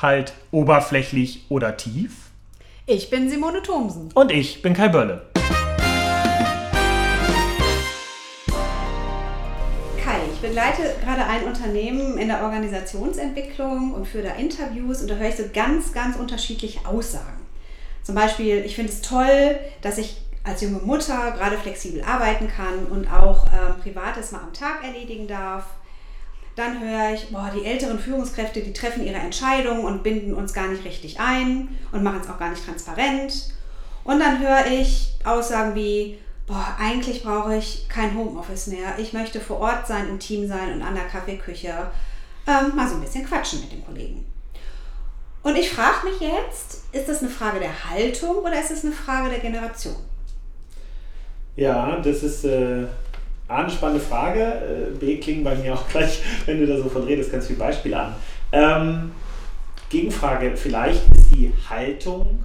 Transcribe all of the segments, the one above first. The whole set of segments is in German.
Halt oberflächlich oder tief. Ich bin Simone Thomsen. Und ich bin Kai Bölle. Kai, ich begleite gerade ein Unternehmen in der Organisationsentwicklung und führe da Interviews und da höre ich so ganz, ganz unterschiedliche Aussagen. Zum Beispiel, ich finde es toll, dass ich als junge Mutter gerade flexibel arbeiten kann und auch äh, Privates mal am Tag erledigen darf. Dann höre ich, boah, die älteren Führungskräfte, die treffen ihre Entscheidungen und binden uns gar nicht richtig ein und machen es auch gar nicht transparent. Und dann höre ich Aussagen wie, boah, eigentlich brauche ich kein Homeoffice mehr. Ich möchte vor Ort sein, im Team sein und an der Kaffeeküche ähm, mal so ein bisschen quatschen mit den Kollegen. Und ich frage mich jetzt, ist das eine Frage der Haltung oder ist es eine Frage der Generation? Ja, das ist äh, A, eine spannende Frage. Äh, B, klingen bei mir auch gleich, wenn du da so von redest, ganz viele Beispiele an. Ähm, Gegenfrage, vielleicht ist die Haltung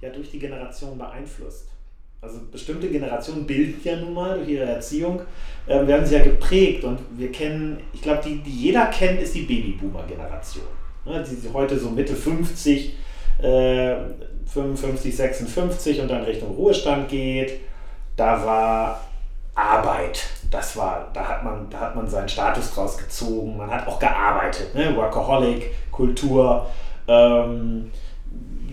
ja durch die Generation beeinflusst. Also bestimmte Generationen bilden ja nun mal durch ihre Erziehung, äh, werden sie ja geprägt und wir kennen, ich glaube, die, die jeder kennt, ist die Babyboomer-Generation. Ne, die heute so Mitte 50, äh, 55, 56 und dann Richtung Ruhestand geht. Da war Arbeit das war, da hat man, da hat man seinen Status draus gezogen, man hat auch gearbeitet, ne? Workaholic, Kultur. Ähm,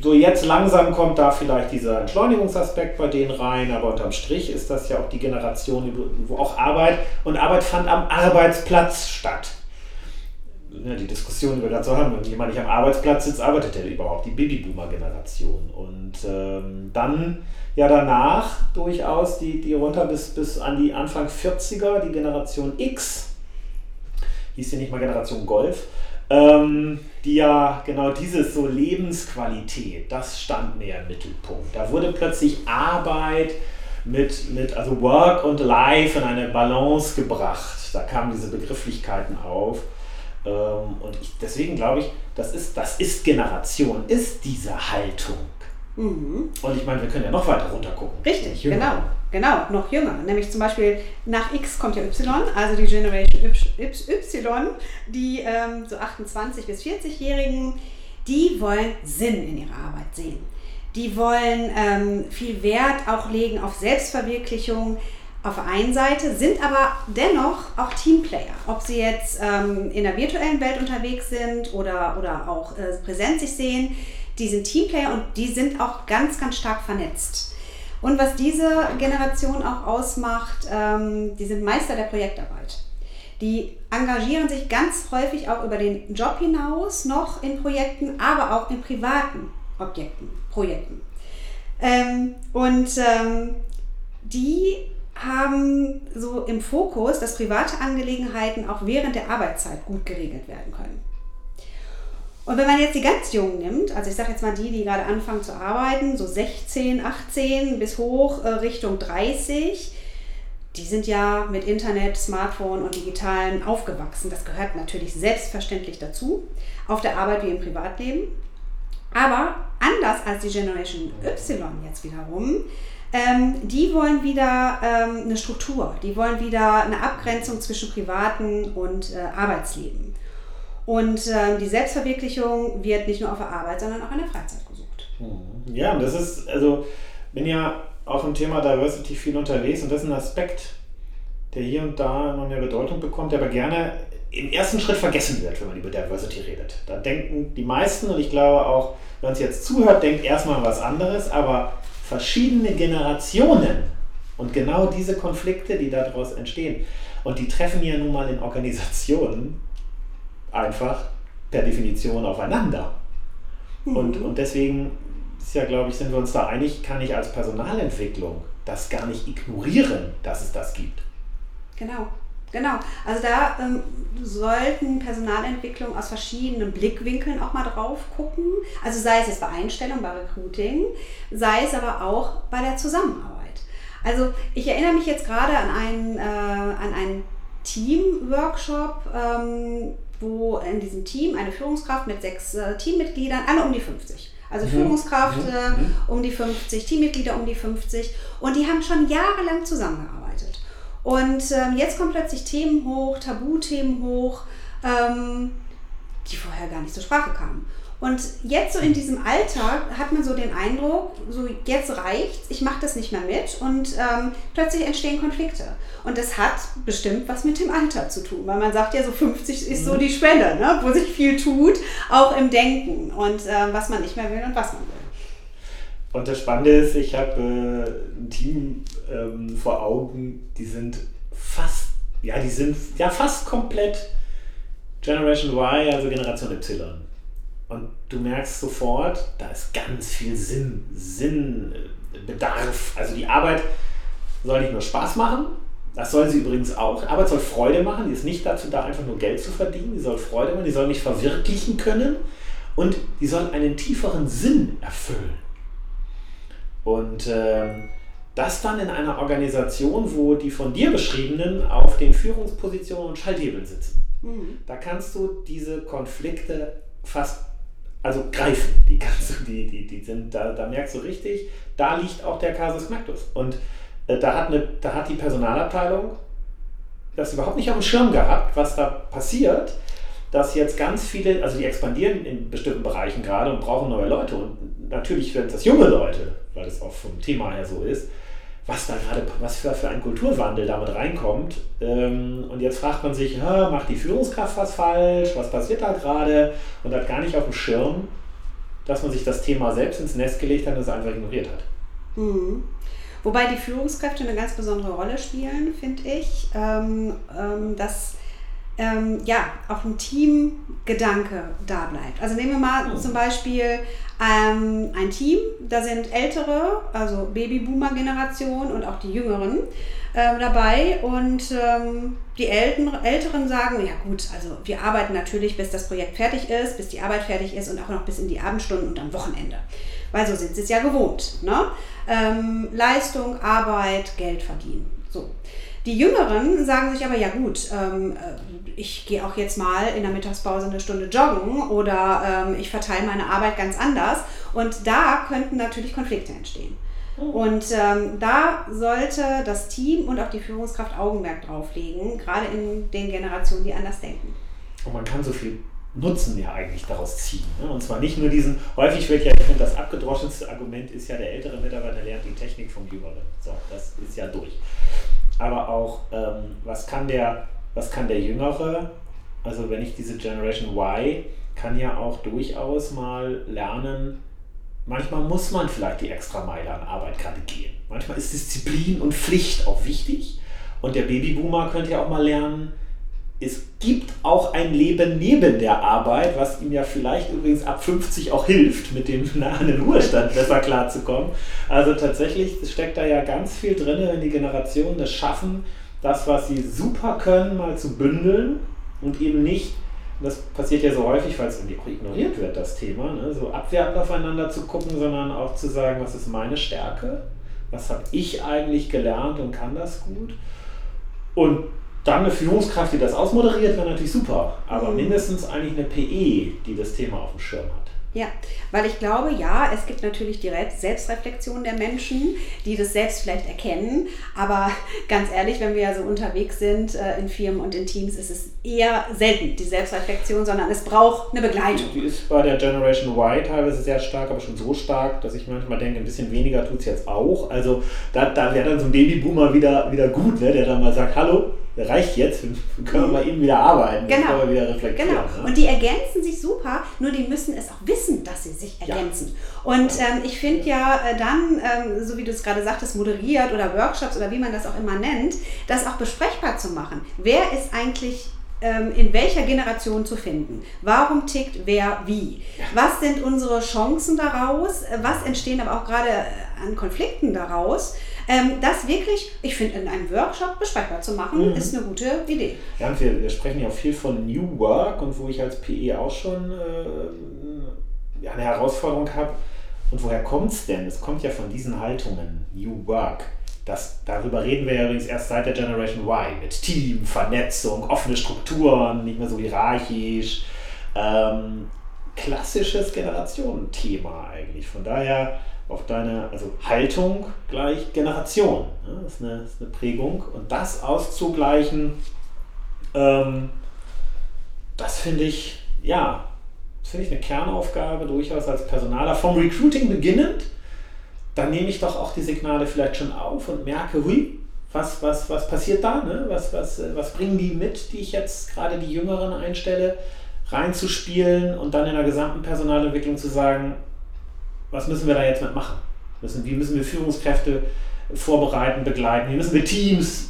so jetzt langsam kommt da vielleicht dieser Entschleunigungsaspekt bei denen rein, aber unterm Strich ist das ja auch die Generation, wo auch Arbeit und Arbeit fand am Arbeitsplatz statt. Ja, die Diskussion, die wir dazu haben, wenn jemand nicht am Arbeitsplatz sitzt, arbeitet er überhaupt, die Babyboomer-Generation. Und ähm, dann ja danach durchaus die, die runter bis, bis an die Anfang 40er, die Generation X, hieß ja nicht mal Generation Golf, ähm, die ja genau dieses so Lebensqualität, das stand mehr im Mittelpunkt. Da wurde plötzlich Arbeit mit, mit also Work und Life in eine Balance gebracht. Da kamen diese Begrifflichkeiten auf. Ähm, und ich, deswegen glaube ich, das ist, das ist Generation, ist diese Haltung. Mhm. Und ich meine, wir können ja noch weiter runter gucken. Richtig, genau. Genau, noch jünger. Nämlich zum Beispiel nach X kommt ja Y, also die Generation Y, die ähm, so 28- bis 40-Jährigen, die wollen Sinn in ihrer Arbeit sehen. Die wollen ähm, viel Wert auch legen auf Selbstverwirklichung auf der einen Seite, sind aber dennoch auch Teamplayer. Ob sie jetzt ähm, in der virtuellen Welt unterwegs sind oder, oder auch äh, präsent sich sehen, die sind Teamplayer und die sind auch ganz, ganz stark vernetzt. Und was diese Generation auch ausmacht, ähm, die sind Meister der Projektarbeit. Die engagieren sich ganz häufig auch über den Job hinaus noch in Projekten, aber auch in privaten Objekten, Projekten. Ähm, und ähm, die haben so im Fokus, dass private Angelegenheiten auch während der Arbeitszeit gut geregelt werden können. Und wenn man jetzt die ganz Jungen nimmt, also ich sage jetzt mal die, die gerade anfangen zu arbeiten, so 16, 18 bis hoch äh, Richtung 30, die sind ja mit Internet, Smartphone und Digitalen aufgewachsen. Das gehört natürlich selbstverständlich dazu, auf der Arbeit wie im Privatleben. Aber anders als die Generation Y jetzt wiederum, ähm, die wollen wieder ähm, eine Struktur, die wollen wieder eine Abgrenzung zwischen privaten und äh, Arbeitsleben. Und äh, die Selbstverwirklichung wird nicht nur auf der Arbeit, sondern auch in der Freizeit gesucht. Mhm. Ja, und das ist, also, bin ja auch im Thema Diversity viel unterwegs und das ist ein Aspekt, der hier und da immer mehr Bedeutung bekommt, der aber gerne im ersten Schritt vergessen wird, wenn man über Diversity redet. Da denken die meisten, und ich glaube auch, wenn uns jetzt zuhört, denkt erstmal was anderes, aber verschiedene Generationen und genau diese Konflikte, die daraus entstehen, und die treffen ja nun mal in Organisationen, einfach per Definition aufeinander. Mhm. Und, und deswegen ist ja, glaube ich, sind wir uns da einig, kann ich als Personalentwicklung das gar nicht ignorieren, dass es das gibt. Genau. Genau, also da ähm, sollten Personalentwicklung aus verschiedenen Blickwinkeln auch mal drauf gucken. Also sei es jetzt bei Einstellung, bei Recruiting, sei es aber auch bei der Zusammenarbeit. Also ich erinnere mich jetzt gerade an einen, äh, an einen Team-Workshop, ähm, wo in diesem Team eine Führungskraft mit sechs äh, Teammitgliedern, alle um die 50. Also mhm. Führungskraft mhm. äh, um die 50, Teammitglieder um die 50 und die haben schon jahrelang zusammengearbeitet. Und ähm, jetzt kommen plötzlich Themen hoch, Tabuthemen hoch, ähm, die vorher gar nicht zur Sprache kamen. Und jetzt so in diesem Alltag hat man so den Eindruck, so jetzt reicht's, ich mache das nicht mehr mit und ähm, plötzlich entstehen Konflikte. Und das hat bestimmt was mit dem Alter zu tun, weil man sagt ja so 50 ist so mhm. die Schwelle, ne, wo sich viel tut, auch im Denken und äh, was man nicht mehr will und was man will. Und das Spannende ist, ich habe äh, ein Team ähm, vor Augen, die sind fast, ja, die sind ja fast komplett Generation Y, also Generation Y. Und du merkst sofort, da ist ganz viel Sinn, Sinnbedarf. Also die Arbeit soll nicht nur Spaß machen, das soll sie übrigens auch. Arbeit soll Freude machen, die ist nicht dazu da, einfach nur Geld zu verdienen, die soll Freude machen, die soll mich verwirklichen können und die soll einen tieferen Sinn erfüllen. Und äh, das dann in einer Organisation, wo die von dir beschriebenen auf den Führungspositionen und Schalthebeln sitzen. Mhm. Da kannst du diese Konflikte fast also greifen. Die kannst du, die, die, die sind, da, da merkst du richtig, da liegt auch der Casus Knacktus. Und äh, da, hat eine, da hat die Personalabteilung das überhaupt nicht auf dem Schirm gehabt, was da passiert, dass jetzt ganz viele, also die expandieren in bestimmten Bereichen gerade und brauchen neue Leute. Und natürlich werden das junge Leute, weil es auch vom Thema her so ist, was da gerade, was für, für ein Kulturwandel damit reinkommt. Ähm, und jetzt fragt man sich, macht die Führungskraft was falsch? Was passiert da gerade? Und hat gar nicht auf dem Schirm, dass man sich das Thema selbst ins Nest gelegt hat und es einfach ignoriert hat. Mhm. Wobei die Führungskräfte eine ganz besondere Rolle spielen, finde ich. Ähm, ähm, dass ähm, ja, auch ein Teamgedanke da bleibt. Also nehmen wir mal mhm. zum Beispiel ähm, ein Team, da sind ältere, also Babyboomer-Generation und auch die jüngeren äh, dabei und ähm, die Älteren, Älteren sagen, ja gut, also wir arbeiten natürlich, bis das Projekt fertig ist, bis die Arbeit fertig ist und auch noch bis in die Abendstunden und am Wochenende. Weil so sind sie es ja gewohnt. Ne? Ähm, Leistung, Arbeit, Geld verdienen. So. Die Jüngeren sagen sich aber, ja gut, ähm, äh, ich gehe auch jetzt mal in der Mittagspause eine Stunde joggen oder ähm, ich verteile meine Arbeit ganz anders. Und da könnten natürlich Konflikte entstehen. Oh. Und ähm, da sollte das Team und auch die Führungskraft Augenmerk drauf legen, gerade in den Generationen, die anders denken. Und man kann so viel Nutzen ja eigentlich daraus ziehen. Ne? Und zwar nicht nur diesen, häufig wird ja, ich finde, das abgedroschenste Argument ist ja, der ältere Mitarbeiter lernt die Technik vom Jüngeren. So, das ist ja durch aber auch, ähm, was, kann der, was kann der Jüngere, also wenn ich diese Generation Y, kann ja auch durchaus mal lernen, manchmal muss man vielleicht die extra Meile an Arbeit gerade gehen. Manchmal ist Disziplin und Pflicht auch wichtig. Und der Babyboomer könnte ja auch mal lernen, es gibt auch ein Leben neben der Arbeit, was ihm ja vielleicht übrigens ab 50 auch hilft, mit dem nahen Ruhestand besser klarzukommen. Also tatsächlich steckt da ja ganz viel drin, wenn die Generationen es schaffen, das, was sie super können, mal zu bündeln und eben nicht, das passiert ja so häufig, weil es irgendwie auch ignoriert wird, das Thema, ne? so abwertend aufeinander zu gucken, sondern auch zu sagen, was ist meine Stärke, was habe ich eigentlich gelernt und kann das gut. Und dann eine Führungskraft, die das ausmoderiert, wäre natürlich super. Aber mhm. mindestens eigentlich eine PE, die das Thema auf dem Schirm hat. Ja, weil ich glaube, ja, es gibt natürlich die Selbstreflexion der Menschen, die das selbst vielleicht erkennen. Aber ganz ehrlich, wenn wir ja so unterwegs sind äh, in Firmen und in Teams, ist es eher selten die Selbstreflexion, sondern es braucht eine Begleitung. Die ist bei der Generation Y teilweise sehr stark, aber schon so stark, dass ich manchmal denke, ein bisschen weniger tut es jetzt auch. Also da, da wäre dann so ein Babyboomer wieder, wieder gut, ne, der dann mal sagt, hallo, reicht jetzt, wir können wir eben wieder arbeiten, genau. können wir wieder reflektieren. Genau. Ne? Und die ergänzen sich super, nur die müssen es auch wissen, dass sie sich ergänzen. Ja. Und ähm, ich finde ja äh, dann, ähm, so wie du es gerade sagtest, moderiert oder Workshops oder wie man das auch immer nennt, das auch besprechbar zu machen. Wer ist eigentlich ähm, in welcher Generation zu finden. Warum tickt wer wie? Was sind unsere Chancen daraus? Was entstehen aber auch gerade an Konflikten daraus? Ähm, das wirklich, ich finde, in einem Workshop besprechbar zu machen, mhm. ist eine gute Idee. Ja, und wir, wir, sprechen ja auch viel von New Work und wo ich als PE auch schon äh, eine Herausforderung habe. Und woher kommt es denn? Es kommt ja von diesen Haltungen, New Work. Das, darüber reden wir ja übrigens erst seit der Generation Y mit Team, Vernetzung, offene Strukturen, nicht mehr so hierarchisch. Ähm, klassisches Generationenthema eigentlich. Von daher auf deine also Haltung gleich Generation. Ja, das, ist eine, das, ist eine, Prägung. Und das auszugleichen, ähm, das finde ich, ja, finde ich eine Kernaufgabe durchaus als Personaler. Vom Recruiting beginnend, dann nehme ich doch auch die Signale vielleicht schon auf und merke, hui, was, was, was passiert da? Ne? Was, was, was bringen die mit, die ich jetzt gerade die Jüngeren einstelle, reinzuspielen und dann in der gesamten Personalentwicklung zu sagen, was müssen wir da jetzt mit machen? Müssen, wie müssen wir Führungskräfte vorbereiten, begleiten? Wie müssen wir Teams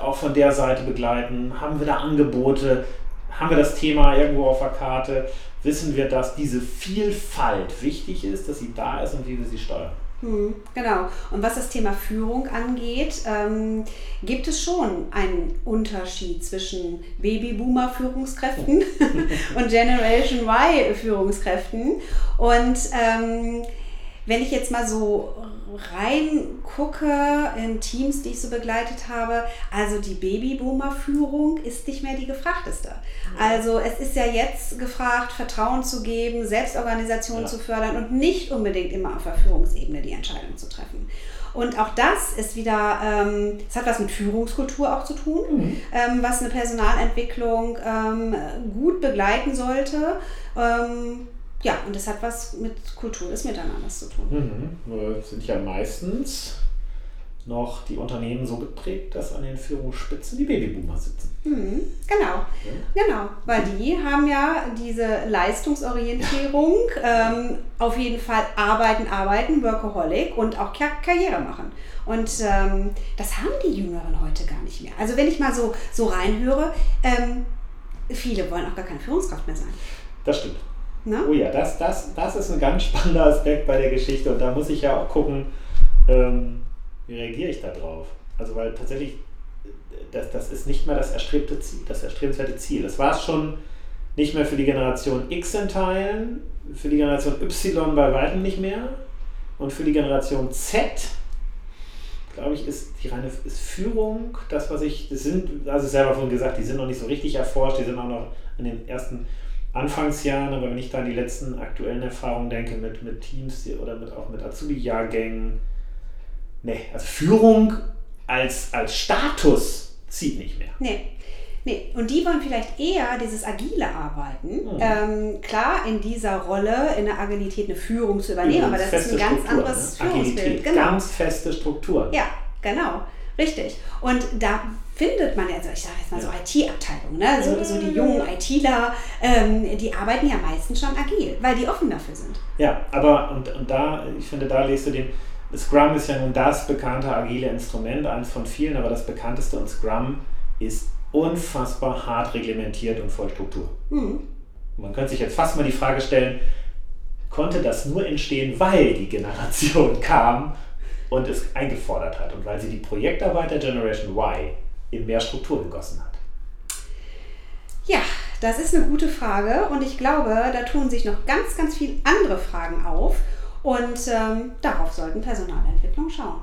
auch von der Seite begleiten? Haben wir da Angebote? Haben wir das Thema irgendwo auf der Karte? Wissen wir, dass diese Vielfalt wichtig ist, dass sie da ist und wie wir sie steuern? Hm, genau. Und was das Thema Führung angeht, ähm, gibt es schon einen Unterschied zwischen Babyboomer-Führungskräften und Generation Y-Führungskräften. Und ähm, wenn ich jetzt mal so reingucke in Teams, die ich so begleitet habe, also die Babyboomer-Führung ist nicht mehr die gefragteste. Also es ist ja jetzt gefragt, Vertrauen zu geben, Selbstorganisation ja. zu fördern und nicht unbedingt immer auf der Führungsebene die Entscheidung zu treffen. Und auch das ist wieder, ähm, es hat was mit Führungskultur auch zu tun, mhm. ähm, was eine Personalentwicklung ähm, gut begleiten sollte. Ähm, ja, und das hat was mit Kultur des Miteinanders zu tun. Mhm. Sind ja meistens noch die Unternehmen so geprägt, dass an den Führungsspitzen die Babyboomer sitzen. Mhm, genau, ja. genau, weil die haben ja diese Leistungsorientierung, ja. ähm, auf jeden Fall arbeiten, arbeiten, Workaholic und auch Kar Karriere machen. Und ähm, das haben die Jüngeren heute gar nicht mehr. Also wenn ich mal so, so reinhöre, ähm, viele wollen auch gar keine Führungskraft mehr sein. Das stimmt. Na? Oh ja, das, das, das ist ein ganz spannender Aspekt bei der Geschichte und da muss ich ja auch gucken, ähm, wie reagiere ich da drauf. Also weil tatsächlich, das, das ist nicht mehr das erstrebte Ziel, das erstrebenswerte Ziel. Das war es schon nicht mehr für die Generation X in Teilen, für die Generation Y bei weitem nicht mehr und für die Generation Z glaube ich, ist die reine ist Führung, das, was ich, das sind, also selber von gesagt, die sind noch nicht so richtig erforscht, die sind auch noch in den ersten Anfangsjahren, aber wenn ich da an die letzten aktuellen Erfahrungen denke mit, mit Teams oder mit, auch mit Azubi-Jahrgängen, ne, also Führung als, als Status zieht nicht mehr. Nee. Nee, und die wollen vielleicht eher dieses agile Arbeiten. Mhm. Ähm, klar, in dieser Rolle, in der Agilität eine Führung zu übernehmen, aber das ist ein ganz Struktur, anderes ne? Führungsbild. Genau. Ganz feste Strukturen. Ja, genau. Richtig. Und da findet man ja, also ich sage jetzt mal so IT-Abteilungen, ne? so, so die jungen ITler, ähm, die arbeiten ja meistens schon agil, weil die offen dafür sind. Ja, aber und, und da, ich finde, da lest du den, Scrum ist ja nun das bekannte agile Instrument, eins von vielen, aber das bekannteste und Scrum ist unfassbar hart reglementiert und voll Struktur. Mhm. Man könnte sich jetzt fast mal die Frage stellen, konnte das nur entstehen, weil die Generation kam und es eingefordert hat und weil sie die Projektarbeit der Generation Y in mehr Struktur gegossen hat? Ja, das ist eine gute Frage und ich glaube, da tun sich noch ganz, ganz viele andere Fragen auf und ähm, darauf sollten Personalentwicklung schauen.